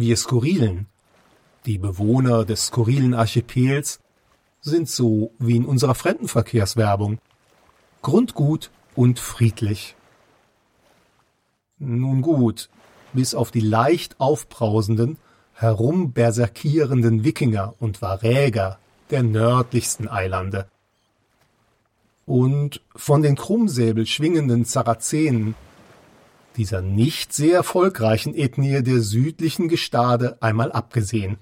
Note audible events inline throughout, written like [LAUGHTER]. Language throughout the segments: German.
Wir Skurrilen, die Bewohner des skurrilen Archipels, sind so wie in unserer Fremdenverkehrswerbung. Grundgut und friedlich. Nun gut, bis auf die leicht aufbrausenden, herumberserkierenden Wikinger und Varäger der nördlichsten Eilande. Und von den Krummsäbel schwingenden Sarazenen, dieser nicht sehr erfolgreichen Ethnie der südlichen Gestade einmal abgesehen.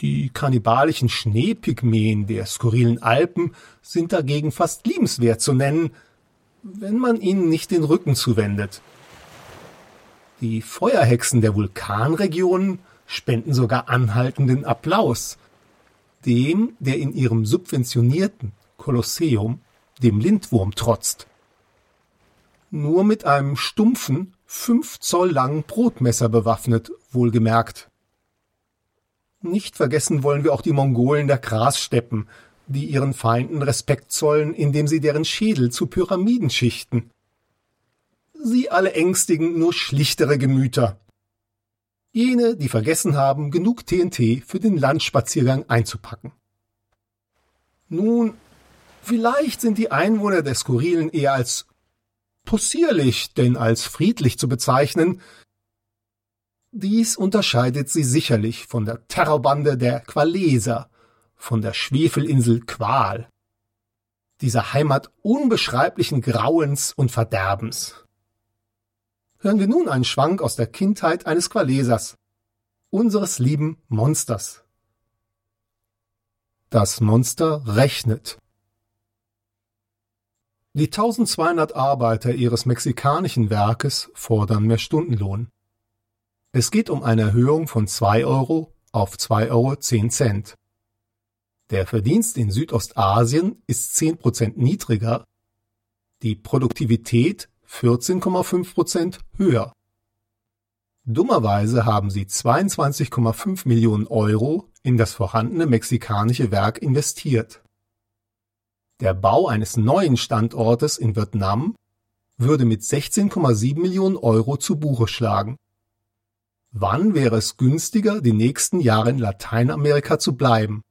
Die kannibalischen Schneepygmäen der skurrilen Alpen sind dagegen fast liebenswert zu nennen, wenn man ihnen nicht den Rücken zuwendet. Die Feuerhexen der Vulkanregionen spenden sogar anhaltenden Applaus, dem, der in ihrem subventionierten Kolosseum dem Lindwurm trotzt. Nur mit einem stumpfen, fünf Zoll langen Brotmesser bewaffnet, wohlgemerkt. Nicht vergessen wollen wir auch die Mongolen der Grassteppen, die ihren Feinden Respekt zollen, indem sie deren Schädel zu Pyramiden schichten. Sie alle ängstigen nur schlichtere Gemüter. Jene, die vergessen haben, genug TNT für den Landspaziergang einzupacken. Nun, vielleicht sind die Einwohner der Skurrilen eher als possierlich denn als friedlich zu bezeichnen. Dies unterscheidet sie sicherlich von der Terrorbande der Qualeser, von der Schwefelinsel Qual, dieser Heimat unbeschreiblichen Grauens und Verderbens. Hören wir nun einen Schwank aus der Kindheit eines Qualesers, unseres lieben Monsters. Das Monster rechnet. Die 1200 Arbeiter ihres mexikanischen Werkes fordern mehr Stundenlohn. Es geht um eine Erhöhung von 2 Euro auf 2,10 Euro. Der Verdienst in Südostasien ist 10 Prozent niedriger, die Produktivität 14,5 Prozent höher. Dummerweise haben sie 22,5 Millionen Euro in das vorhandene mexikanische Werk investiert. Der Bau eines neuen Standortes in Vietnam würde mit 16,7 Millionen Euro zu Buche schlagen. Wann wäre es günstiger, die nächsten Jahre in Lateinamerika zu bleiben?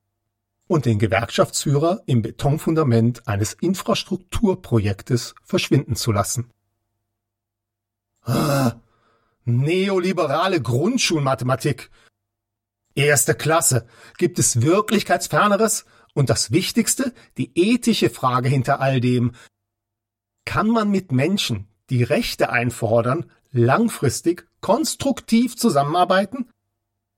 und den Gewerkschaftsführer im Betonfundament eines Infrastrukturprojektes verschwinden zu lassen. Ah, neoliberale Grundschulmathematik. Erste Klasse. Gibt es Wirklichkeitsferneres? Und das Wichtigste, die ethische Frage hinter all dem. Kann man mit Menschen, die Rechte einfordern, langfristig, konstruktiv zusammenarbeiten?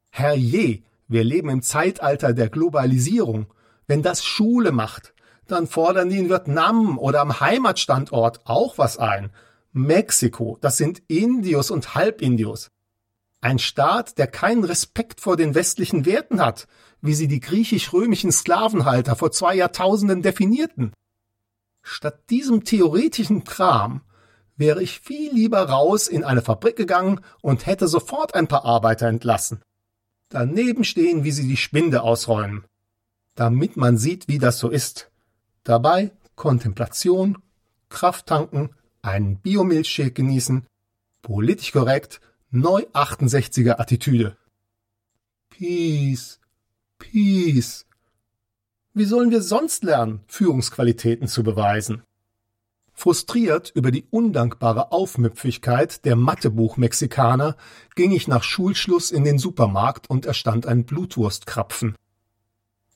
Herrje, wir leben im Zeitalter der Globalisierung. Wenn das Schule macht, dann fordern die in Vietnam oder am Heimatstandort auch was ein. Mexiko, das sind Indios und Halbindios. Ein Staat, der keinen Respekt vor den westlichen Werten hat, wie sie die griechisch-römischen Sklavenhalter vor zwei Jahrtausenden definierten. Statt diesem theoretischen Kram wäre ich viel lieber raus in eine Fabrik gegangen und hätte sofort ein paar Arbeiter entlassen daneben stehen, wie sie die Spinde ausräumen, damit man sieht, wie das so ist. Dabei Kontemplation, Kraft tanken, einen Biomilchshake genießen, politisch korrekt, neu 68er Attitüde. Peace, Peace. Wie sollen wir sonst lernen, Führungsqualitäten zu beweisen? Frustriert über die undankbare Aufmüpfigkeit der Mathebuch-Mexikaner ging ich nach Schulschluss in den Supermarkt und erstand ein Blutwurstkrapfen.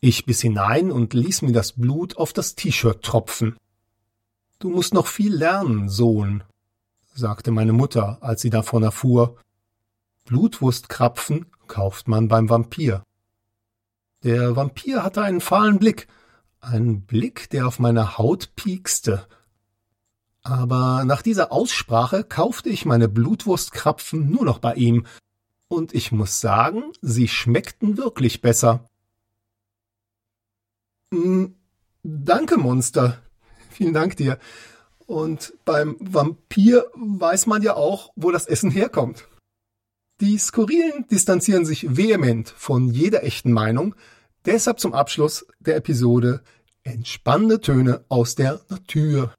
Ich biss hinein und ließ mir das Blut auf das T-Shirt tropfen. Du musst noch viel lernen, Sohn, sagte meine Mutter, als sie davon erfuhr. Blutwurstkrapfen kauft man beim Vampir. Der Vampir hatte einen fahlen Blick, einen Blick, der auf meine Haut piekste aber nach dieser Aussprache kaufte ich meine Blutwurstkrapfen nur noch bei ihm, und ich muss sagen, sie schmeckten wirklich besser. Mm, danke, Monster. [LAUGHS] Vielen Dank dir. Und beim Vampir weiß man ja auch, wo das Essen herkommt. Die Skurrilen distanzieren sich vehement von jeder echten Meinung, deshalb zum Abschluss der Episode entspannende Töne aus der Natur.